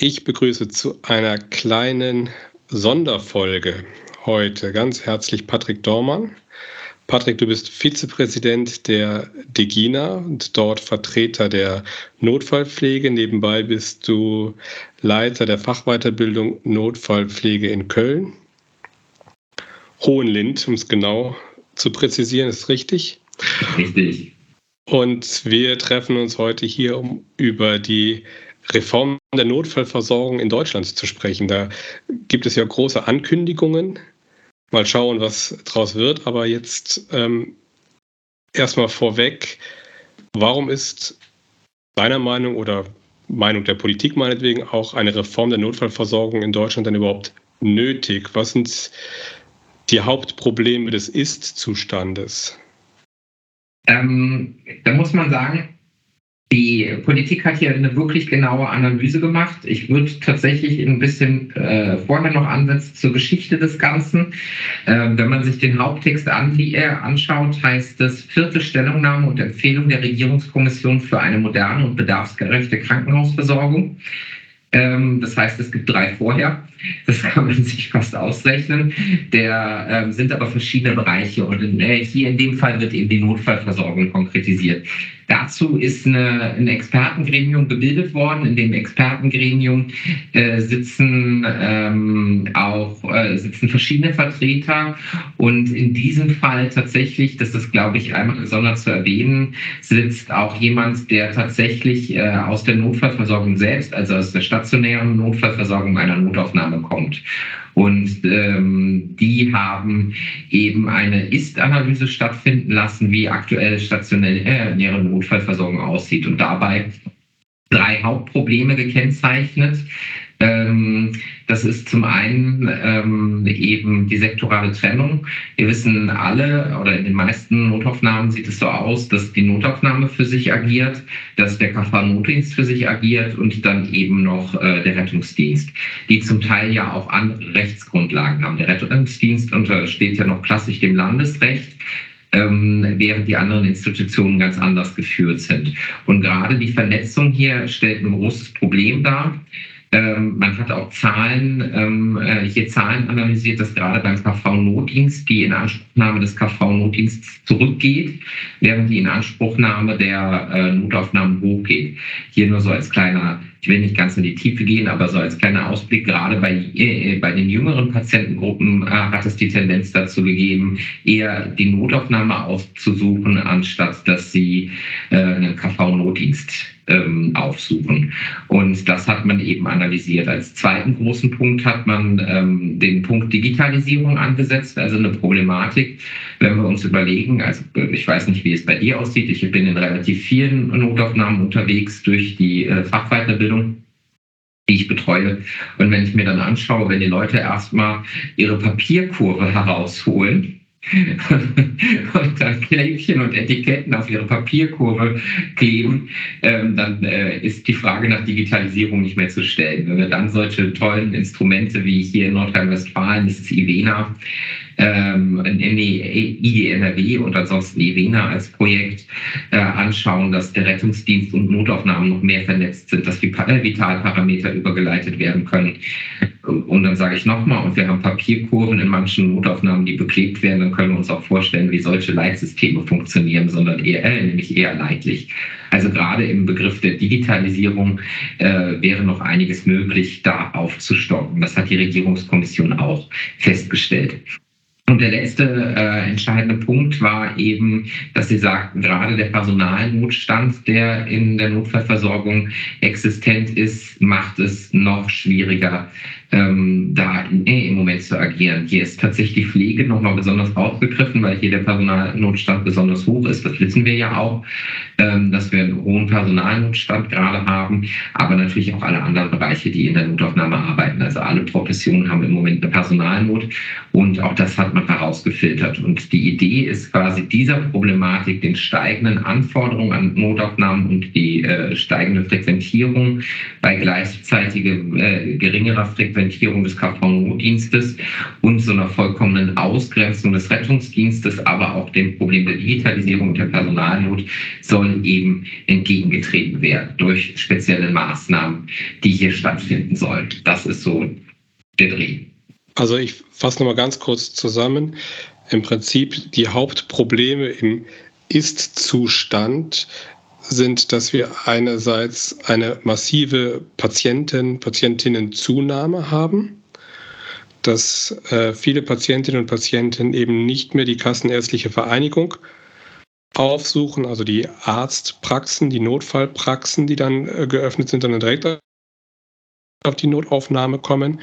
Ich begrüße zu einer kleinen Sonderfolge heute ganz herzlich Patrick Dormann. Patrick, du bist Vizepräsident der DEGINA und dort Vertreter der Notfallpflege. Nebenbei bist du Leiter der Fachweiterbildung Notfallpflege in Köln. Hohenlind, um es genau zu präzisieren, ist richtig. Richtig. Und wir treffen uns heute hier, um über die Reform der Notfallversorgung in Deutschland zu sprechen. Da gibt es ja große Ankündigungen. Mal schauen, was daraus wird. Aber jetzt ähm, erstmal vorweg, warum ist deiner Meinung oder Meinung der Politik meinetwegen auch eine Reform der Notfallversorgung in Deutschland denn überhaupt nötig? Was sind die Hauptprobleme des Ist-Zustandes? Ähm, da muss man sagen, die Politik hat hier eine wirklich genaue Analyse gemacht. Ich würde tatsächlich ein bisschen äh, vorher noch ansetzen zur Geschichte des Ganzen. Äh, wenn man sich den Haupttext an, äh, anschaut, heißt es vierte Stellungnahme und Empfehlung der Regierungskommission für eine moderne und bedarfsgerechte Krankenhausversorgung. Ähm, das heißt, es gibt drei vorher. Das kann man sich fast ausrechnen. Der ähm, sind aber verschiedene Bereiche. Und in, äh, hier in dem Fall wird eben die Notfallversorgung konkretisiert. Dazu ist eine, ein Expertengremium gebildet worden. In dem Expertengremium äh, sitzen ähm, auch äh, sitzen verschiedene Vertreter. Und in diesem Fall tatsächlich, das ist, glaube ich, einmal besonders zu erwähnen, sitzt auch jemand, der tatsächlich äh, aus der Notfallversorgung selbst, also aus der stationären Notfallversorgung einer Notaufnahme kommt. Und ähm, die haben eben eine Ist-Analyse stattfinden lassen, wie aktuell stationäre äh, Notfallversorgung aussieht. Und dabei drei Hauptprobleme gekennzeichnet. Ähm, das ist zum einen ähm, eben die sektorale Trennung. Wir wissen alle oder in den meisten Notaufnahmen sieht es so aus, dass die Notaufnahme für sich agiert, dass der KV-Notdienst für sich agiert und dann eben noch äh, der Rettungsdienst, die zum Teil ja auch andere Rechtsgrundlagen haben. Der Rettungsdienst untersteht ja noch klassisch dem Landesrecht ähm, während die anderen Institutionen ganz anders geführt sind. Und gerade die Vernetzung hier stellt ein großes Problem dar. Ähm, man hat auch Zahlen, ähm, äh, hier Zahlen analysiert, dass gerade beim KV-Notdienst die Inanspruchnahme des KV-Notdienstes zurückgeht, während die Inanspruchnahme der äh, Notaufnahmen hochgeht. Hier nur so als kleiner, ich will nicht ganz in die Tiefe gehen, aber so als kleiner Ausblick, gerade bei, äh, bei den jüngeren Patientengruppen äh, hat es die Tendenz dazu gegeben, eher die Notaufnahme aufzusuchen, anstatt dass sie äh, einen KV-Notdienst ähm, aufsuchen. Und das hat man eben analysiert. Als zweiten großen Punkt hat man ähm, den Punkt Digitalisierung angesetzt, also eine Problematik, wenn wir uns überlegen, also ich weiß nicht, wie es bei dir aussieht, ich bin in relativ vielen Notaufnahmen unterwegs durch die äh, Fachweiterbildung die ich betreue. Und wenn ich mir dann anschaue, wenn die Leute erstmal ihre Papierkurve herausholen, und dann Kläppchen und Etiketten auf ihre Papierkurve kleben, ähm, dann äh, ist die Frage nach Digitalisierung nicht mehr zu stellen. Wenn wir dann solche tollen Instrumente wie hier in Nordrhein-Westfalen, das ist IVENA, ähm, IG NRW und ansonsten IVENA als Projekt äh, anschauen, dass der Rettungsdienst und Notaufnahmen noch mehr vernetzt sind, dass die Vitalparameter übergeleitet werden können. Und dann sage ich nochmal, und wir haben Papierkurven in manchen Notaufnahmen, die beklebt werden, dann können wir uns auch vorstellen, wie solche Leitsysteme funktionieren, sondern eher, äh, nämlich eher leitlich. Also gerade im Begriff der Digitalisierung äh, wäre noch einiges möglich, da aufzustocken. Das hat die Regierungskommission auch festgestellt. Und der letzte äh, entscheidende Punkt war eben, dass Sie sagten, gerade der Personalnotstand, der in der Notfallversorgung existent ist, macht es noch schwieriger, ähm, da im Moment zu agieren. Hier ist tatsächlich die Pflege nochmal besonders aufgegriffen, weil hier der Personalnotstand besonders hoch ist. Das wissen wir ja auch, ähm, dass wir einen hohen Personalnotstand gerade haben, aber natürlich auch alle anderen Bereiche, die in der Notaufnahme arbeiten. Also alle Professionen haben im Moment eine Personalnot und auch das hat man herausgefiltert. Und die Idee ist quasi dieser Problematik, den steigenden Anforderungen an Notaufnahmen und die äh, steigende Frequentierung bei gleichzeitiger äh, geringerer Frequenz Segmentierung des KV-Notdienstes und so einer vollkommenen Ausgrenzung des Rettungsdienstes, aber auch dem Problem der Digitalisierung und der Personalnot soll eben entgegengetreten werden durch spezielle Maßnahmen, die hier stattfinden sollen. Das ist so der Dreh. Also ich fasse nochmal ganz kurz zusammen. Im Prinzip die Hauptprobleme im Ist-Zustand sind, dass wir einerseits eine massive Patienten, Patientinnenzunahme haben, dass äh, viele Patientinnen und Patienten eben nicht mehr die kassenärztliche Vereinigung aufsuchen, also die Arztpraxen, die Notfallpraxen, die dann äh, geöffnet sind, dann direkt auf die Notaufnahme kommen.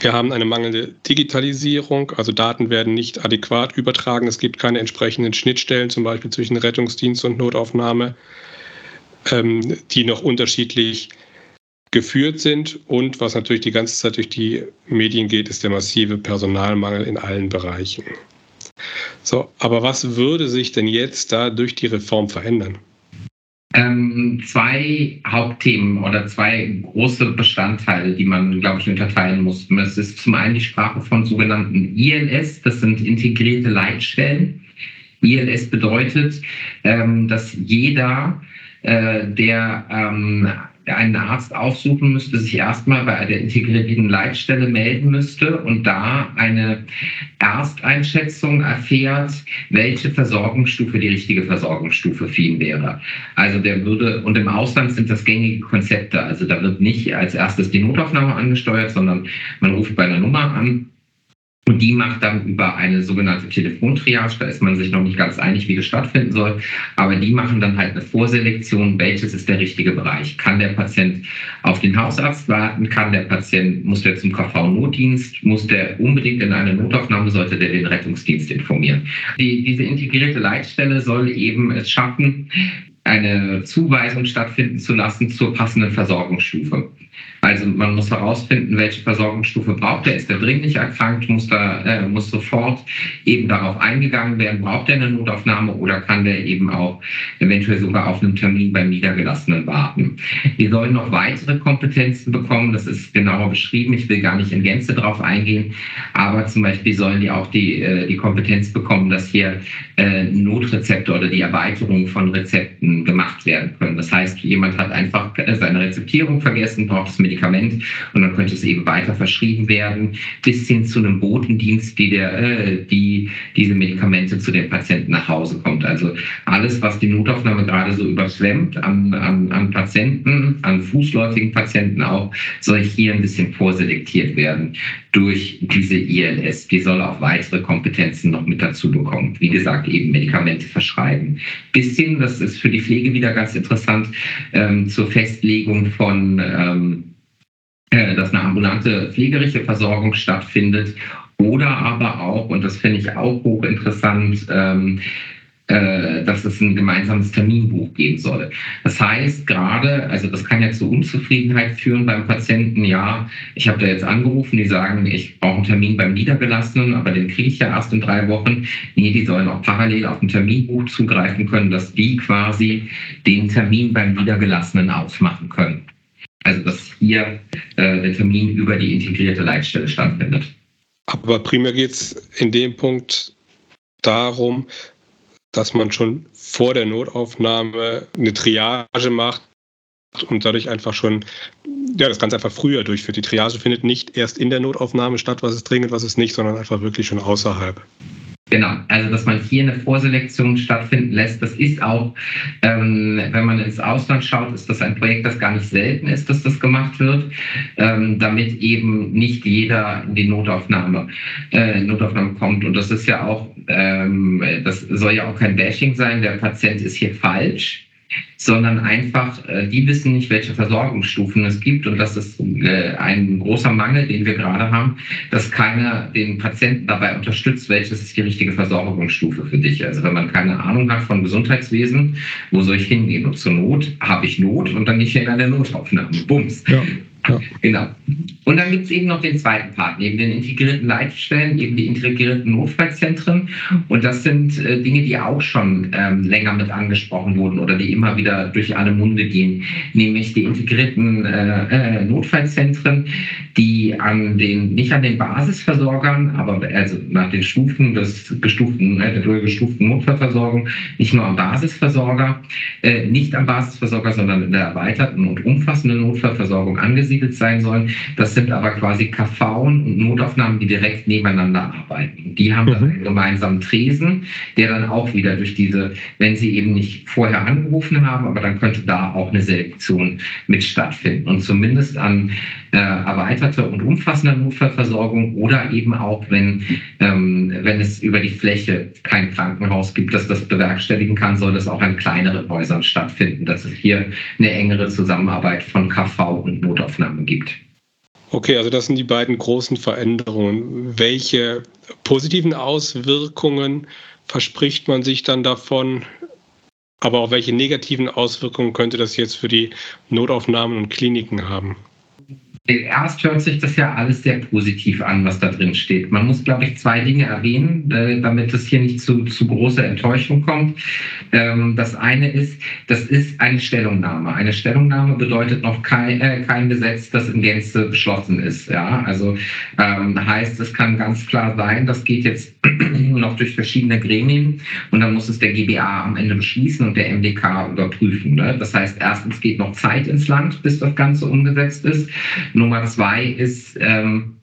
Wir haben eine mangelnde Digitalisierung, also Daten werden nicht adäquat übertragen. Es gibt keine entsprechenden Schnittstellen, zum Beispiel zwischen Rettungsdienst und Notaufnahme, ähm, die noch unterschiedlich geführt sind. Und was natürlich die ganze Zeit durch die Medien geht, ist der massive Personalmangel in allen Bereichen. So, aber was würde sich denn jetzt da durch die Reform verändern? Ähm, zwei Hauptthemen oder zwei große Bestandteile, die man, glaube ich, unterteilen muss. Es ist zum einen die Sprache von sogenannten ILS, das sind integrierte Leitstellen. ILS bedeutet, ähm, dass jeder, äh, der ähm, einen Arzt aufsuchen müsste, sich erstmal bei der integrierten Leitstelle melden müsste und da eine Ersteinschätzung erfährt, welche Versorgungsstufe die richtige Versorgungsstufe für ihn wäre. Also der würde, und im Ausland sind das gängige Konzepte, also da wird nicht als erstes die Notaufnahme angesteuert, sondern man ruft bei einer Nummer an und die macht dann über eine sogenannte Telefontriage, da ist man sich noch nicht ganz einig, wie das stattfinden soll, aber die machen dann halt eine Vorselektion, welches ist der richtige Bereich. Kann der Patient auf den Hausarzt warten? Kann der Patient, muss der zum KV-Notdienst? Muss der unbedingt in eine Notaufnahme? Sollte der den Rettungsdienst informieren? Die, diese integrierte Leitstelle soll eben es schaffen, eine Zuweisung stattfinden zu lassen zur passenden Versorgungsstufe. Also man muss herausfinden, welche Versorgungsstufe braucht er. Ist er dringlich erkrankt? Muss, da, äh, muss sofort eben darauf eingegangen werden, braucht er eine Notaufnahme oder kann der eben auch eventuell sogar auf einen Termin beim Niedergelassenen warten? Die sollen noch weitere Kompetenzen bekommen. Das ist genauer beschrieben. Ich will gar nicht in Gänze darauf eingehen. Aber zum Beispiel sollen die auch die, äh, die Kompetenz bekommen, dass hier äh, Notrezepte oder die Erweiterung von Rezepten gemacht werden können. Das heißt, jemand hat einfach seine Rezeptierung vergessen, braucht das Medikament und dann könnte es eben weiter verschrieben werden, bis hin zu einem Botendienst, die, der, äh, die diese Medikamente zu den Patienten nach Hause kommt. Also alles, was die Notaufnahme gerade so überschwemmt an, an, an Patienten, an fußläufigen Patienten auch, soll hier ein bisschen vorselektiert werden durch diese ILS. Die soll auch weitere Kompetenzen noch mit dazu bekommen. Wie gesagt, eben Medikamente verschreiben. Bis hin, das ist für die Pflege wieder ganz interessant, ähm, zur Festlegung von ähm, äh, dass eine ambulante pflegerische Versorgung stattfindet oder aber auch, und das finde ich auch hochinteressant, ähm, äh, dass es ein gemeinsames Terminbuch geben soll. Das heißt gerade, also das kann ja zu Unzufriedenheit führen beim Patienten. Ja, ich habe da jetzt angerufen, die sagen, ich brauche einen Termin beim Niedergelassenen, aber den kriege ich ja erst in drei Wochen. Nee, die sollen auch parallel auf ein Terminbuch zugreifen können, dass die quasi den Termin beim Niedergelassenen ausmachen können. Also dass hier äh, der Termin über die integrierte Leitstelle stattfindet. Aber primär geht es in dem Punkt darum, dass man schon vor der Notaufnahme eine Triage macht und dadurch einfach schon ja, das Ganze einfach früher durchführt. Die Triage findet nicht erst in der Notaufnahme statt, was ist dringend, was ist nicht, sondern einfach wirklich schon außerhalb. Genau, also dass man hier eine Vorselektion stattfinden lässt, das ist auch, ähm, wenn man ins Ausland schaut, ist das ein Projekt, das gar nicht selten ist, dass das gemacht wird, ähm, damit eben nicht jeder in die Notaufnahme, äh, Notaufnahme kommt. Und das ist ja auch, ähm, das soll ja auch kein Bashing sein, der Patient ist hier falsch sondern einfach, äh, die wissen nicht, welche Versorgungsstufen es gibt. Und das ist äh, ein großer Mangel, den wir gerade haben, dass keiner den Patienten dabei unterstützt, welches ist die richtige Versorgungsstufe für dich. Also wenn man keine Ahnung hat von Gesundheitswesen, wo soll ich hingehen? Und zur Not habe ich Not und dann gehe ich in eine Notaufnahme. Bums. Ja. Genau. Und dann gibt es eben noch den zweiten Part, neben den integrierten Leitstellen, eben die integrierten Notfallzentren. Und das sind äh, Dinge, die auch schon ähm, länger mit angesprochen wurden oder die immer wieder durch alle Munde gehen, nämlich die integrierten äh, äh, Notfallzentren, die an den, nicht an den Basisversorgern, aber also nach den Stufen des gestuften, äh, der gestuften Notfallversorgung, nicht nur am Basisversorger, äh, nicht am Basisversorger, sondern in der erweiterten und umfassenden Notfallversorgung angesiedelt sein sollen. Das sind aber quasi KV und Notaufnahmen, die direkt nebeneinander arbeiten. Die haben dann mhm. einen gemeinsamen Tresen, der dann auch wieder durch diese, wenn sie eben nicht vorher angerufen haben, aber dann könnte da auch eine Selektion mit stattfinden. Und zumindest an äh, erweiterte und umfassende Notfallversorgung oder eben auch, wenn, ähm, wenn es über die Fläche kein Krankenhaus gibt, das das bewerkstelligen kann, soll das auch an kleineren Häusern stattfinden, dass es hier eine engere Zusammenarbeit von KV und Notaufnahme gibt. Okay, also das sind die beiden großen Veränderungen. Welche positiven Auswirkungen verspricht man sich dann davon? Aber auch welche negativen Auswirkungen könnte das jetzt für die Notaufnahmen und Kliniken haben? Erst hört sich das ja alles sehr positiv an, was da drin steht. Man muss, glaube ich, zwei Dinge erwähnen, äh, damit es hier nicht zu, zu großer Enttäuschung kommt. Ähm, das eine ist, das ist eine Stellungnahme. Eine Stellungnahme bedeutet noch kein, äh, kein Gesetz, das in Gänze beschlossen ist. Ja, also ähm, heißt, es kann ganz klar sein, das geht jetzt noch durch verschiedene Gremien und dann muss es der GBA am Ende beschließen und der MDK überprüfen. Ne? Das heißt, erstens geht noch Zeit ins Land, bis das Ganze umgesetzt ist. Nummer zwei ist, ähm,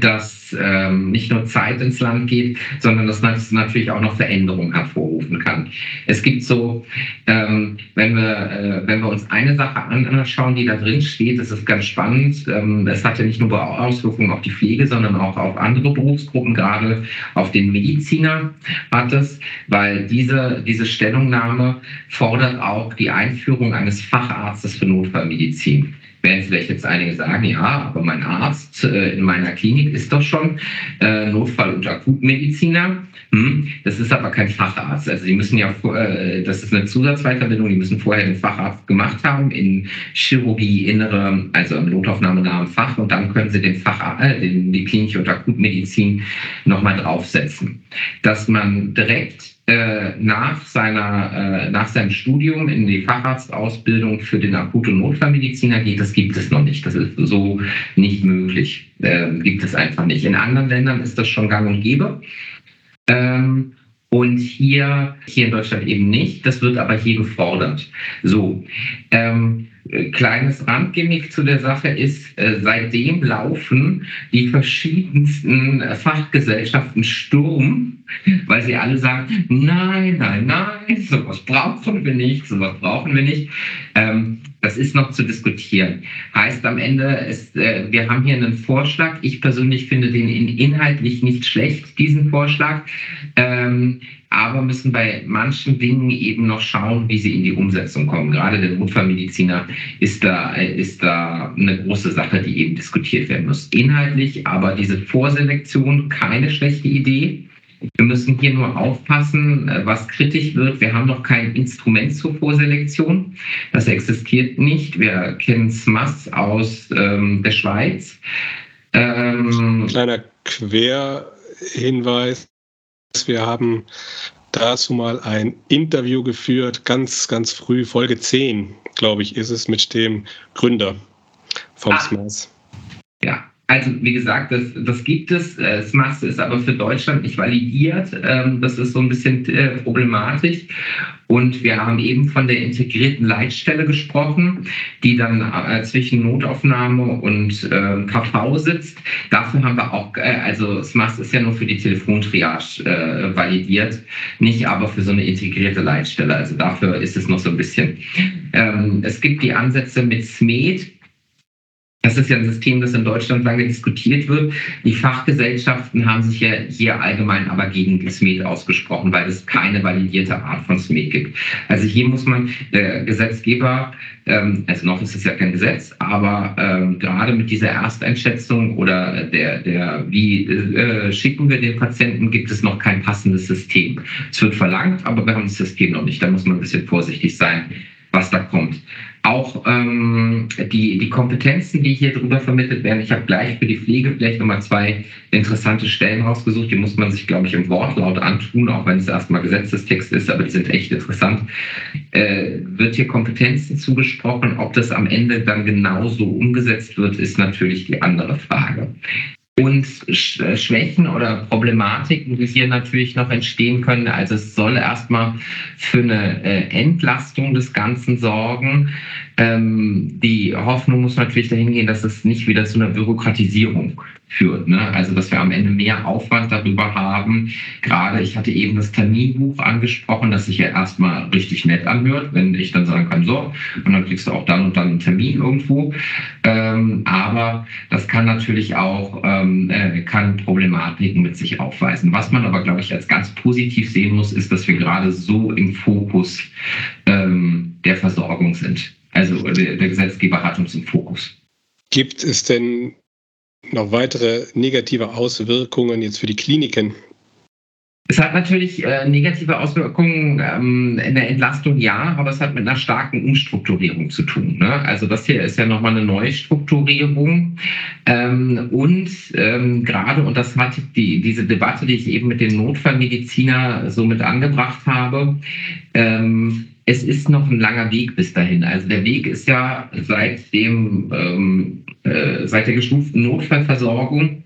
dass ähm, nicht nur Zeit ins Land geht, sondern dass man natürlich auch noch Veränderungen hervorrufen kann. Es gibt so, ähm, wenn, wir, äh, wenn wir uns eine Sache anschauen, die da drin steht, das ist ganz spannend. Ähm, es hatte nicht nur Auswirkungen auf die Pflege, sondern auch auf andere Berufsgruppen, gerade auf den Mediziner hat es, weil diese, diese Stellungnahme fordert auch die Einführung eines Facharztes für Notfallmedizin werden vielleicht jetzt einige sagen, ja, aber mein Arzt äh, in meiner Klinik ist doch schon äh, Notfall- und Akutmediziner. Hm, das ist aber kein Facharzt. Also die müssen ja, äh, das ist eine Zusatzweiterbildung, die müssen vorher den Facharzt gemacht haben in Chirurgie, Innere, also im Notaufnahmenamen Fach und dann können sie den Facharzt, äh, den, die klinische und Akutmedizin nochmal draufsetzen. Dass man direkt nach, seiner, äh, nach seinem Studium in die Facharztausbildung für den Akut- und Notfallmediziner geht, das gibt es noch nicht. Das ist so nicht möglich. Äh, gibt es einfach nicht. In anderen Ländern ist das schon gang und gäbe. Ähm, und hier, hier in Deutschland eben nicht. Das wird aber hier gefordert. So, ähm, kleines Randgimmick zu der Sache ist, äh, seitdem laufen die verschiedensten Fachgesellschaften Sturm, weil sie alle sagen, nein, nein, nein, sowas brauchen wir nicht, sowas brauchen wir nicht. Ähm, das ist noch zu diskutieren. Heißt am Ende, ist, äh, wir haben hier einen Vorschlag. Ich persönlich finde den inhaltlich nicht schlecht, diesen Vorschlag. Ähm, aber müssen bei manchen Dingen eben noch schauen, wie sie in die Umsetzung kommen. Gerade der Notfallmediziner ist da, ist da eine große Sache, die eben diskutiert werden muss. Inhaltlich, aber diese Vorselektion keine schlechte Idee. Wir müssen hier nur aufpassen, was kritisch wird. Wir haben noch kein Instrument zur Vorselektion. Das existiert nicht. Wir kennen SMAS aus ähm, der Schweiz. Ähm, Kleiner Querhinweis. Wir haben dazu mal ein Interview geführt, ganz, ganz früh, Folge 10, glaube ich, ist es mit dem Gründer vom ah. SMAS. Ja, also wie gesagt, das, das gibt es. Das äh, Masse ist aber für Deutschland nicht validiert. Ähm, das ist so ein bisschen äh, problematisch. Und wir haben eben von der integrierten Leitstelle gesprochen, die dann äh, zwischen Notaufnahme und KV sitzt. Dafür haben wir auch, also SMAS ist ja nur für die Telefontriage validiert, nicht aber für so eine integrierte Leitstelle. Also dafür ist es noch so ein bisschen. Ähm, es gibt die Ansätze mit SMED das ist ja ein System, das in Deutschland lange diskutiert wird. Die Fachgesellschaften haben sich ja hier allgemein aber gegen SMED ausgesprochen, weil es keine validierte Art von SMED gibt. Also hier muss man, der Gesetzgeber, ähm, also noch ist es ja kein Gesetz, aber ähm, gerade mit dieser Ersteinschätzung oder der, der wie äh, schicken wir den Patienten, gibt es noch kein passendes System. Es wird verlangt, aber wir haben das System noch nicht. Da muss man ein bisschen vorsichtig sein, was da kommt. Auch ähm, die, die Kompetenzen, die hier drüber vermittelt werden. Ich habe gleich für die Pflege vielleicht nochmal zwei interessante Stellen rausgesucht. Die muss man sich, glaube ich, im Wortlaut antun, auch wenn es erstmal Gesetzestext ist, aber die sind echt interessant. Äh, wird hier Kompetenzen zugesprochen? Ob das am Ende dann genauso umgesetzt wird, ist natürlich die andere Frage. Und äh, Schwächen oder Problematiken, die hier natürlich noch entstehen können. Also es soll erstmal für eine äh, Entlastung des Ganzen sorgen. Ähm, die Hoffnung muss natürlich dahin gehen, dass es nicht wieder zu einer Bürokratisierung führt. Ne? Also dass wir am Ende mehr Aufwand darüber haben. Gerade ich hatte eben das Terminbuch angesprochen, das sich ja erstmal richtig nett anhört, wenn ich dann sagen kann, so, und dann kriegst du auch dann und dann einen Termin irgendwo. Ähm, aber das kann natürlich auch ähm, äh, kann Problematiken mit sich aufweisen. Was man aber, glaube ich, als ganz positiv sehen muss, ist, dass wir gerade so im Fokus ähm, der Versorgung sind. Also der, der Gesetzgeber hat uns im Fokus. Gibt es denn noch weitere negative Auswirkungen jetzt für die Kliniken? Es hat natürlich äh, negative Auswirkungen ähm, in der Entlastung, ja, aber es hat mit einer starken Umstrukturierung zu tun. Ne? Also das hier ist ja nochmal eine Neustrukturierung. Ähm, und ähm, gerade, und das hat die, diese Debatte, die ich eben mit den Notfallmediziner so mit angebracht habe, ähm, es ist noch ein langer Weg bis dahin. Also der Weg ist ja seit dem ähm, äh, seit der gestuften Notfallversorgung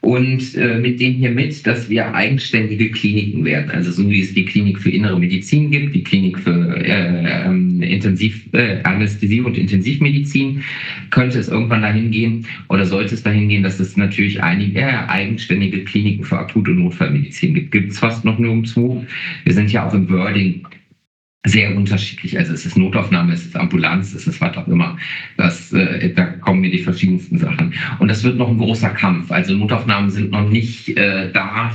und äh, mit dem hier mit, dass wir eigenständige Kliniken werden. Also so wie es die Klinik für innere Medizin gibt, die Klinik für äh, ähm, Intensiv, äh, Anästhesie und Intensivmedizin, könnte es irgendwann dahin gehen oder sollte es dahin gehen, dass es natürlich einige äh, eigenständige Kliniken für Akut- und Notfallmedizin gibt. Gibt es fast noch nirgendwo. Wir sind ja auch im Wording sehr unterschiedlich. Also es ist Notaufnahme, es ist Ambulanz, es ist was auch immer. Das, äh, da kommen mir die verschiedensten Sachen. Und das wird noch ein großer Kampf. Also Notaufnahmen sind noch nicht äh, da,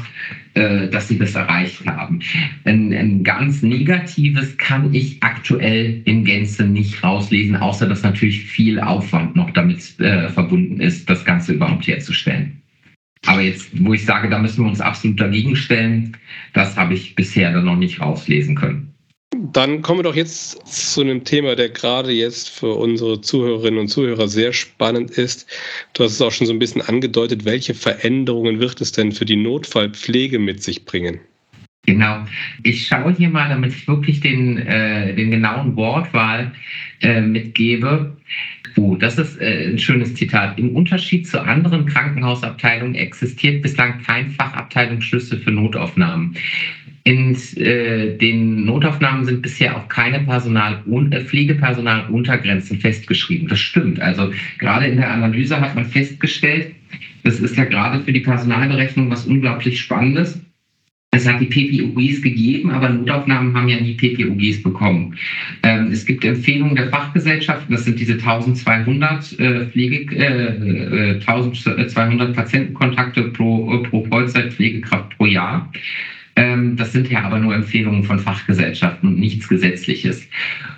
äh, dass sie das erreicht haben. Ein, ein, ganz Negatives kann ich aktuell in Gänze nicht rauslesen, außer dass natürlich viel Aufwand noch damit äh, verbunden ist, das Ganze überhaupt herzustellen. Aber jetzt, wo ich sage, da müssen wir uns absolut dagegen stellen, das habe ich bisher dann noch nicht rauslesen können. Dann kommen wir doch jetzt zu einem Thema, der gerade jetzt für unsere Zuhörerinnen und Zuhörer sehr spannend ist. Du hast es auch schon so ein bisschen angedeutet. Welche Veränderungen wird es denn für die Notfallpflege mit sich bringen? Genau. Ich schaue hier mal, damit ich wirklich den, äh, den genauen Wortwahl äh, mitgebe. Oh, das ist äh, ein schönes Zitat. Im Unterschied zu anderen Krankenhausabteilungen existiert bislang kein Fachabteilungsschlüssel für Notaufnahmen. In äh, den Notaufnahmen sind bisher auch keine Personal äh, Pflegepersonaluntergrenzen festgeschrieben. Das stimmt. Also gerade in der Analyse hat man festgestellt, das ist ja gerade für die Personalberechnung was unglaublich Spannendes. Es hat die PPOGs gegeben, aber Notaufnahmen haben ja nie PPOGs bekommen. Ähm, es gibt Empfehlungen der Fachgesellschaften, das sind diese 1200 äh, Pflege, äh, 1200 äh, Patientenkontakte pro, pro Vollzeitpflegekraft pro Jahr. Ähm, das sind ja aber nur Empfehlungen von Fachgesellschaften und nichts Gesetzliches.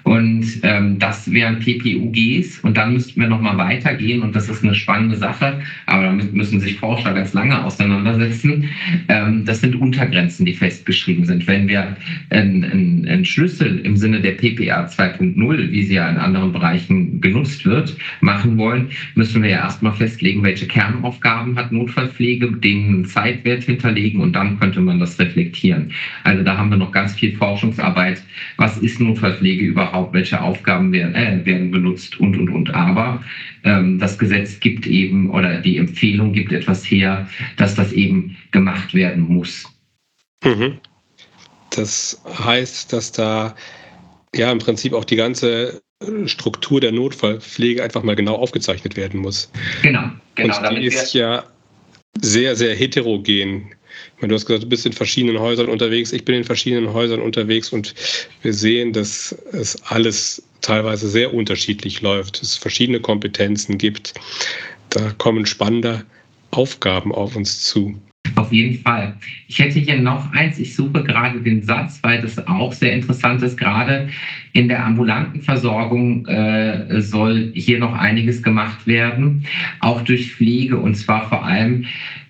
Und ähm, das wären PPUGs und dann müssten wir nochmal weitergehen und das ist eine spannende Sache, aber damit müssen sich Forscher ganz lange auseinandersetzen. Ähm, das sind Untergrenzen, die festgeschrieben sind. Wenn wir einen, einen Schlüssel im Sinne der PPA 2.0, wie sie ja in anderen Bereichen genutzt wird, machen wollen, müssen wir ja erstmal festlegen, welche Kernaufgaben hat Notfallpflege, den Zeitwert hinterlegen und dann könnte man das reflektieren reflektieren. Also da haben wir noch ganz viel Forschungsarbeit. Was ist Notfallpflege überhaupt? Welche Aufgaben werden, äh, werden benutzt und, und, und. Aber ähm, das Gesetz gibt eben oder die Empfehlung gibt etwas her, dass das eben gemacht werden muss. Mhm. Das heißt, dass da ja im Prinzip auch die ganze Struktur der Notfallpflege einfach mal genau aufgezeichnet werden muss. Genau, genau. Und die ist ja sehr, sehr heterogen meine, du hast gesagt, du bist in verschiedenen Häusern unterwegs, ich bin in verschiedenen Häusern unterwegs und wir sehen, dass es alles teilweise sehr unterschiedlich läuft, es verschiedene Kompetenzen gibt. Da kommen spannende Aufgaben auf uns zu. Auf jeden Fall. Ich hätte hier noch eins. Ich suche gerade den Satz, weil das auch sehr interessant ist. Gerade in der ambulanten Versorgung äh, soll hier noch einiges gemacht werden, auch durch Pflege und zwar vor allem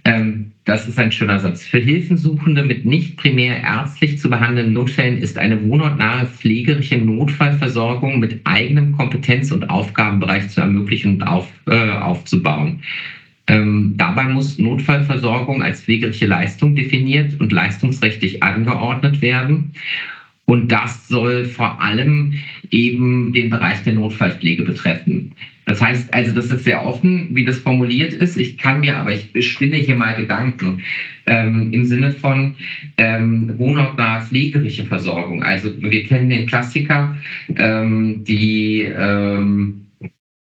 ähm, das ist ein schöner Satz. Für Hilfensuchende mit nicht primär ärztlich zu behandelnden Notfällen ist eine wohnortnahe pflegerische Notfallversorgung mit eigenem Kompetenz- und Aufgabenbereich zu ermöglichen und auf, äh, aufzubauen. Ähm, dabei muss Notfallversorgung als pflegerische Leistung definiert und leistungsrechtlich angeordnet werden. Und das soll vor allem eben den Bereich der Notfallpflege betreffen. Das heißt, also das ist sehr offen, wie das formuliert ist. Ich kann mir, aber ich spinne hier mal Gedanken ähm, im Sinne von ähm, wohnortnahe pflegerische Versorgung. Also wir kennen den Klassiker, ähm, die ähm,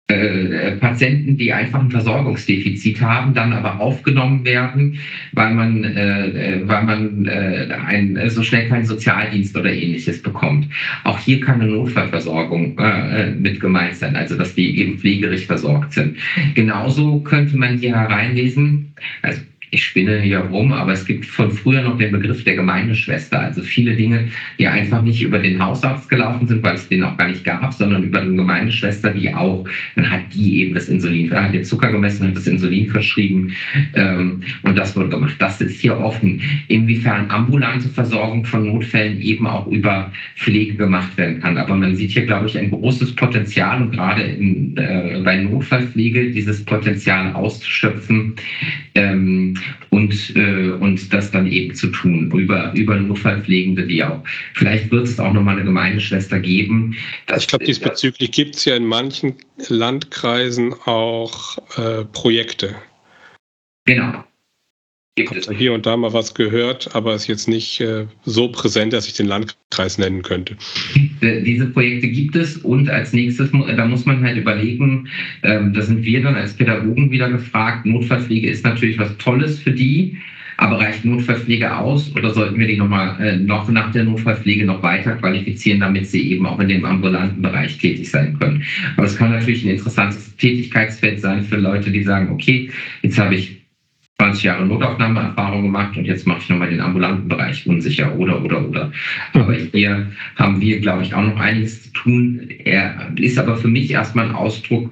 äh, Patienten, die einfach ein Versorgungsdefizit haben, dann aber aufgenommen werden, weil man, äh, weil man äh, ein, so schnell keinen Sozialdienst oder ähnliches bekommt. Auch hier kann eine Notfallversorgung äh, mit gemeint sein, also dass die eben pflegerisch versorgt sind. Genauso könnte man hier hereinlesen, also ich spinne hier rum, aber es gibt von früher noch den Begriff der Gemeindeschwester. Also viele Dinge, die einfach nicht über den Hausarzt gelaufen sind, weil es den auch gar nicht gab, sondern über eine Gemeindeschwester, die auch, dann hat die eben das Insulin, hat den Zucker gemessen, hat das Insulin verschrieben ähm, und das wurde gemacht. Das ist hier offen. Inwiefern ambulante Versorgung von Notfällen eben auch über Pflege gemacht werden kann. Aber man sieht hier, glaube ich, ein großes Potenzial und gerade in, äh, bei Notfallpflege dieses Potenzial auszuschöpfen. Ähm, und, äh, und das dann eben zu tun über, über Notfallpflegende, die auch. Vielleicht wird es auch nochmal eine Gemeindeschwester geben. ich glaube, diesbezüglich gibt es ja in manchen Landkreisen auch äh, Projekte. Genau. Ich habe hier und da mal was gehört, aber es ist jetzt nicht äh, so präsent, dass ich den Landkreis nennen könnte. Diese Projekte gibt es und als nächstes, da muss man halt überlegen, ähm, da sind wir dann als Pädagogen wieder gefragt, Notfallpflege ist natürlich was Tolles für die, aber reicht Notfallpflege aus oder sollten wir die nochmal äh, noch nach der Notfallpflege noch weiter qualifizieren, damit sie eben auch in dem ambulanten Bereich tätig sein können? Aber es kann natürlich ein interessantes Tätigkeitsfeld sein für Leute, die sagen, okay, jetzt habe ich 20 Jahre Notaufnahmeerfahrung gemacht und jetzt mache ich nochmal den ambulanten Bereich unsicher oder oder oder. Aber hier haben wir, glaube ich, auch noch einiges zu tun. Er ist aber für mich erstmal ein Ausdruck,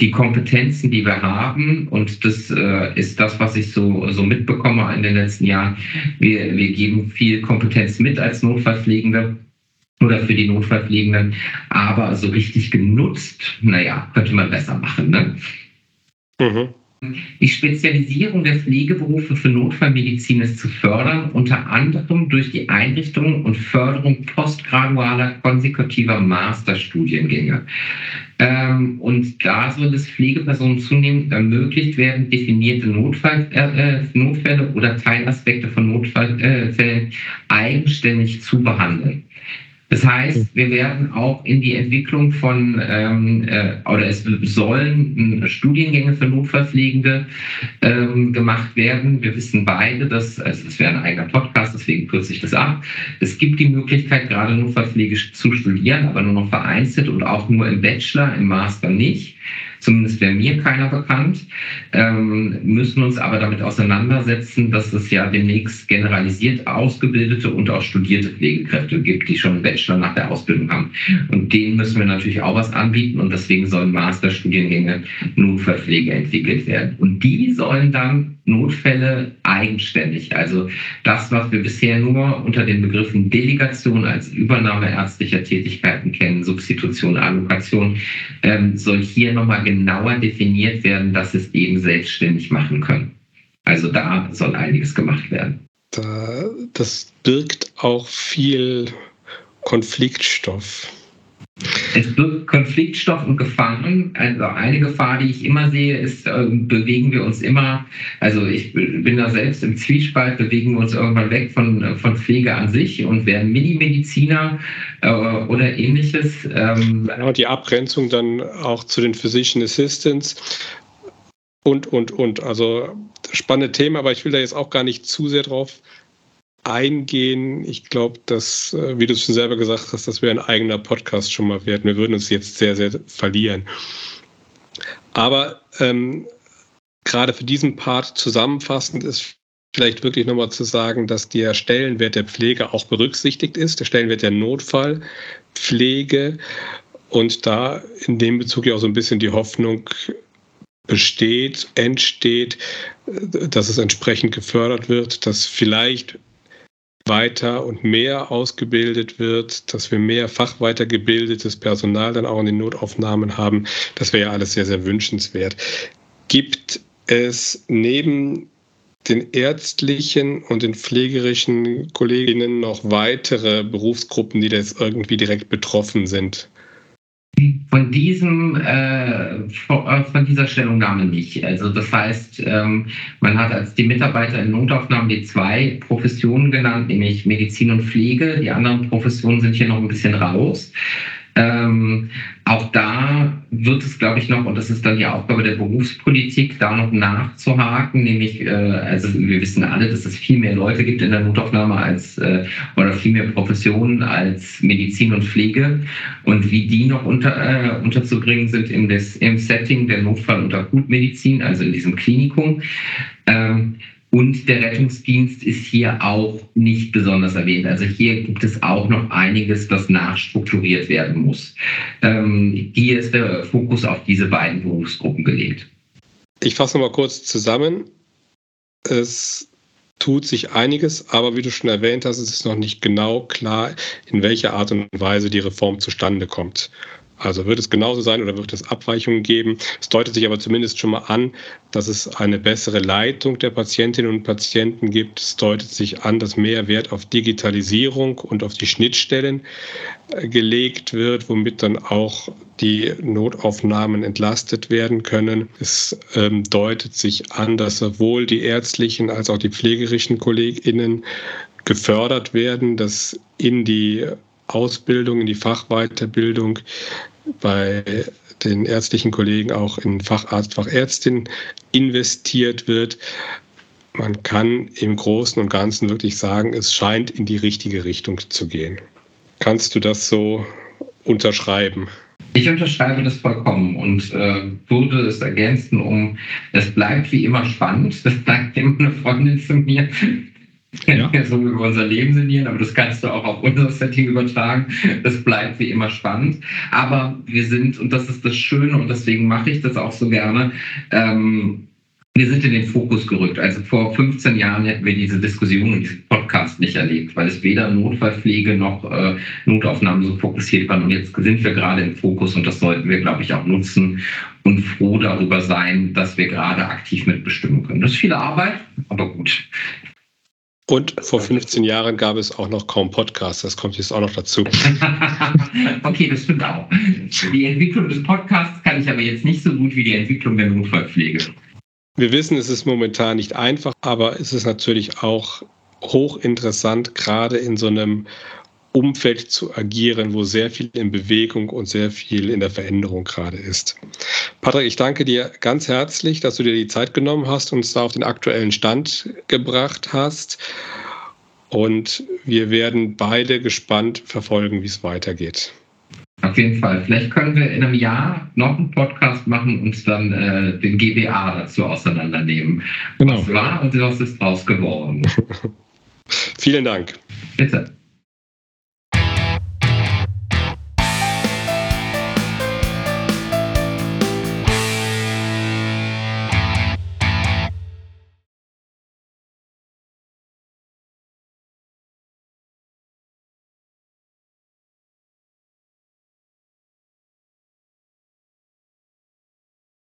die Kompetenzen, die wir haben und das äh, ist das, was ich so, so mitbekomme in den letzten Jahren. Wir, wir geben viel Kompetenz mit als Notfallpflegende oder für die Notfallpflegenden, aber so richtig genutzt, naja, könnte man besser machen. Ne? Mhm. Die Spezialisierung der Pflegeberufe für Notfallmedizin ist zu fördern, unter anderem durch die Einrichtung und Förderung postgradualer konsekutiver Masterstudiengänge. Ähm, und da soll es Pflegepersonen zunehmend ermöglicht werden, definierte Notfall, äh, Notfälle oder Teilaspekte von Notfällen äh, eigenständig zu behandeln. Das heißt, wir werden auch in die Entwicklung von, ähm, äh, oder es sollen äh, Studiengänge für Notfallpflegende ähm, gemacht werden. Wir wissen beide, dass, also es wäre ein eigener Podcast, deswegen kürze ich das ab. Es gibt die Möglichkeit, gerade Notfallpflege zu studieren, aber nur noch vereinzelt und auch nur im Bachelor, im Master nicht zumindest wäre mir keiner bekannt, ähm, müssen uns aber damit auseinandersetzen, dass es ja demnächst generalisiert ausgebildete und auch studierte Pflegekräfte gibt, die schon einen Bachelor nach der Ausbildung haben. Und müssen wir natürlich auch was anbieten und deswegen sollen Masterstudiengänge Notfallpflege entwickelt werden. Und die sollen dann Notfälle eigenständig. Also das, was wir bisher nur unter den Begriffen Delegation als Übernahme ärztlicher Tätigkeiten kennen, Substitution, Allokation, ähm, soll hier nochmal genauer definiert werden, dass es eben selbstständig machen können. Also da soll einiges gemacht werden. das birgt auch viel Konfliktstoff. Es birgt Konfliktstoff und Gefahren. Also eine Gefahr, die ich immer sehe, ist, äh, bewegen wir uns immer, also ich bin da selbst im Zwiespalt, bewegen wir uns irgendwann weg von, von Pflege an sich und werden Mini-Mediziner äh, oder ähnliches. Ähm, genau, die Abgrenzung dann auch zu den Physician Assistants und, und, und. Also spannende Themen, aber ich will da jetzt auch gar nicht zu sehr drauf eingehen. Ich glaube, dass, äh, wie du es schon selber gesagt hast, das wäre ein eigener Podcast schon mal wert. Wir würden uns jetzt sehr, sehr verlieren. Aber ähm, gerade für diesen Part zusammenfassend ist vielleicht wirklich nochmal zu sagen, dass der Stellenwert der Pflege auch berücksichtigt ist, der Stellenwert der Notfallpflege und da in dem Bezug ja auch so ein bisschen die Hoffnung besteht, entsteht, dass es entsprechend gefördert wird, dass vielleicht weiter und mehr ausgebildet wird, dass wir mehr fachweitergebildetes Personal dann auch in den Notaufnahmen haben. Das wäre ja alles sehr, sehr wünschenswert. Gibt es neben den ärztlichen und den pflegerischen Kolleginnen noch weitere Berufsgruppen, die da jetzt irgendwie direkt betroffen sind? Von diesem, äh, von dieser Stellungnahme nicht. Also das heißt, ähm, man hat als die Mitarbeiter in Notaufnahmen die zwei Professionen genannt, nämlich Medizin und Pflege. Die anderen Professionen sind hier noch ein bisschen raus. Ähm, auch da wird es, glaube ich, noch, und das ist dann die Aufgabe der Berufspolitik, da noch nachzuhaken, nämlich, äh, also wir wissen alle, dass es viel mehr Leute gibt in der Notaufnahme als, äh, oder viel mehr Professionen als Medizin und Pflege und wie die noch unter, äh, unterzubringen sind im, des, im Setting der Notfall- und Akutmedizin, also in diesem Klinikum. Ähm, und der Rettungsdienst ist hier auch nicht besonders erwähnt. Also hier gibt es auch noch einiges, was nachstrukturiert werden muss. Ähm, hier ist der Fokus auf diese beiden Berufsgruppen gelegt. Ich fasse mal kurz zusammen. Es tut sich einiges, aber wie du schon erwähnt hast, ist es noch nicht genau klar, in welcher Art und Weise die Reform zustande kommt. Also wird es genauso sein oder wird es Abweichungen geben? Es deutet sich aber zumindest schon mal an, dass es eine bessere Leitung der Patientinnen und Patienten gibt. Es deutet sich an, dass mehr Wert auf Digitalisierung und auf die Schnittstellen äh, gelegt wird, womit dann auch die Notaufnahmen entlastet werden können. Es ähm, deutet sich an, dass sowohl die ärztlichen als auch die pflegerischen Kolleginnen gefördert werden, dass in die Ausbildung, in die Fachweiterbildung bei den ärztlichen Kollegen auch in Facharzt, Fachärztin investiert wird. Man kann im Großen und Ganzen wirklich sagen, es scheint in die richtige Richtung zu gehen. Kannst du das so unterschreiben? Ich unterschreibe das vollkommen und äh, würde es ergänzen um, es bleibt wie immer spannend. Das sagt immer eine Freundin zu mir ja. so über unser Leben sinnieren, aber das kannst du auch auf unser Setting übertragen. Das bleibt wie immer spannend. Aber wir sind, und das ist das Schöne, und deswegen mache ich das auch so gerne, ähm, wir sind in den Fokus gerückt. Also vor 15 Jahren hätten wir diese Diskussion und diesen Podcast nicht erlebt, weil es weder Notfallpflege noch äh, Notaufnahmen so fokussiert waren. Und jetzt sind wir gerade im Fokus und das sollten wir, glaube ich, auch nutzen und froh darüber sein, dass wir gerade aktiv mitbestimmen können. Das ist viel Arbeit, aber gut. Und vor 15 Jahren gab es auch noch kaum Podcasts. Das kommt jetzt auch noch dazu. okay, das stimmt auch. Die Entwicklung des Podcasts kann ich aber jetzt nicht so gut wie die Entwicklung der Notfallpflege. Wir wissen, es ist momentan nicht einfach, aber es ist natürlich auch hochinteressant, gerade in so einem Umfeld zu agieren, wo sehr viel in Bewegung und sehr viel in der Veränderung gerade ist. Patrick, ich danke dir ganz herzlich, dass du dir die Zeit genommen hast und uns da auf den aktuellen Stand gebracht hast. Und wir werden beide gespannt verfolgen, wie es weitergeht. Auf jeden Fall. Vielleicht können wir in einem Jahr noch einen Podcast machen und uns dann äh, den GBA dazu auseinandernehmen. Genau. Was war und was ist draus geworden? Vielen Dank. Bitte.